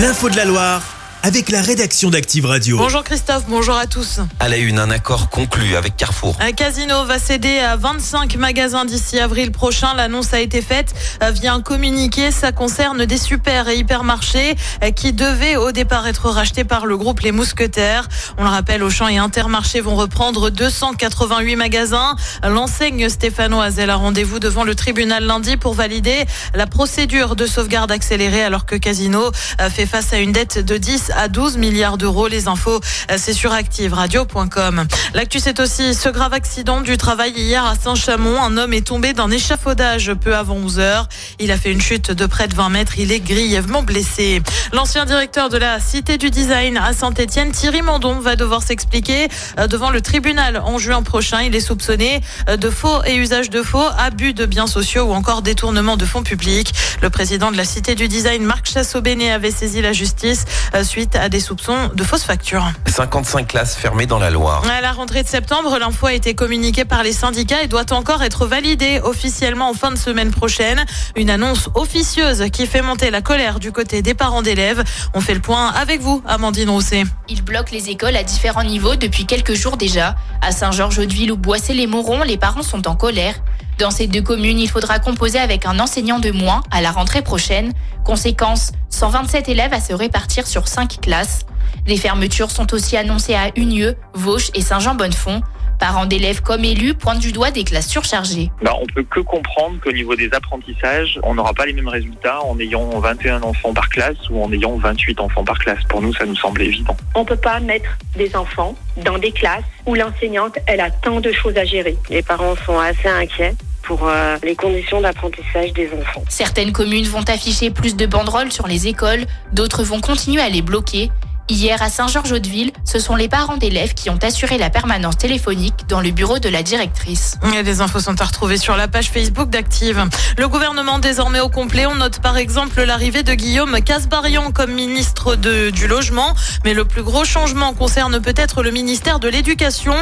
L'info de la Loire avec la rédaction d'Active Radio. Bonjour Christophe, bonjour à tous. À la une, un accord conclu avec Carrefour. Un casino va céder à 25 magasins d'ici avril prochain. L'annonce a été faite euh, via un communiqué. Ça concerne des super et hypermarchés euh, qui devaient au départ être rachetés par le groupe Les Mousquetaires. On le rappelle, Auchan et Intermarché vont reprendre 288 magasins. L'enseigne Stéphano Azel a rendez-vous devant le tribunal lundi pour valider la procédure de sauvegarde accélérée alors que Casino euh, fait face à une dette de 10 à 12 milliards d'euros. Les infos, euh, c'est sur activeradio.com. L'actu, c'est aussi ce grave accident du travail hier à Saint-Chamond. Un homme est tombé d'un échafaudage peu avant 11 heures. Il a fait une chute de près de 20 mètres. Il est grièvement blessé. L'ancien directeur de la Cité du Design à Saint-Etienne, Thierry Mandon, va devoir s'expliquer euh, devant le tribunal en juin prochain. Il est soupçonné euh, de faux et usage de faux, abus de biens sociaux ou encore détournement de fonds publics. Le président de la Cité du Design, Marc Chassot-Bénet, avait saisi la justice suite à des soupçons de fausses factures. 55 classes fermées dans la Loire. À la rentrée de septembre, l'info a été communiquée par les syndicats et doit encore être validée officiellement en fin de semaine prochaine. Une annonce officieuse qui fait monter la colère du côté des parents d'élèves. On fait le point avec vous, Amandine Rousset. Ils bloquent les écoles à différents niveaux depuis quelques jours déjà. À Saint-Georges-de-Ville ou Boissé-les-Morons, les parents sont en colère. Dans ces deux communes, il faudra composer avec un enseignant de moins à la rentrée prochaine. Conséquence, 127 élèves à se répartir sur 5 classes. Les fermetures sont aussi annoncées à Unieux, Vauche et Saint-Jean-Bonnefond. Parents d'élèves comme élus pointent du doigt des classes surchargées. Bah, on peut que comprendre qu'au niveau des apprentissages, on n'aura pas les mêmes résultats en ayant 21 enfants par classe ou en ayant 28 enfants par classe. Pour nous, ça nous semble évident. On ne peut pas mettre des enfants dans des classes où l'enseignante, elle a tant de choses à gérer. Les parents sont assez inquiets pour euh, les conditions d'apprentissage des enfants. Certaines communes vont afficher plus de banderoles sur les écoles, d'autres vont continuer à les bloquer. Hier, à Saint-Georges-de-Ville, ce sont les parents d'élèves qui ont assuré la permanence téléphonique dans le bureau de la directrice. Des infos sont à retrouver sur la page Facebook d'Active. Le gouvernement désormais au complet. On note par exemple l'arrivée de Guillaume Casbarian comme ministre de, du Logement. Mais le plus gros changement concerne peut-être le ministère de l'Éducation,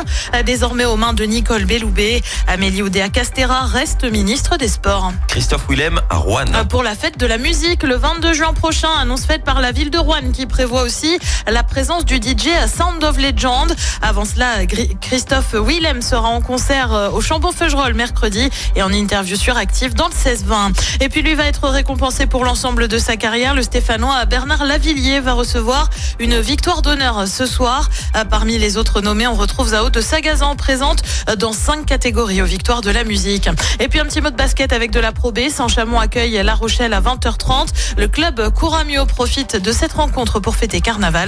désormais aux mains de Nicole Belloubet. Amélie Oudéa-Castera reste ministre des Sports. Christophe Willem à Rouen. Pour la fête de la musique, le 22 juin prochain, annonce faite par la ville de Rouen qui prévoit aussi la présence du DJ Sound of Legend. Avant cela, Christophe Willem sera en concert euh, au Chambon-Feugerolles mercredi et en interview sur Active dans le 16-20. Et puis lui va être récompensé pour l'ensemble de sa carrière. Le Stéphanois Bernard Lavillier va recevoir une victoire d'honneur ce soir. Euh, parmi les autres nommés, on retrouve Zao de Sagazan présente euh, dans cinq catégories aux victoires de la musique. Et puis un petit mot de basket avec de la Pro. Saint-Chamond accueille La Rochelle à 20h30. Le club Couramio profite de cette rencontre pour fêter Carnaval.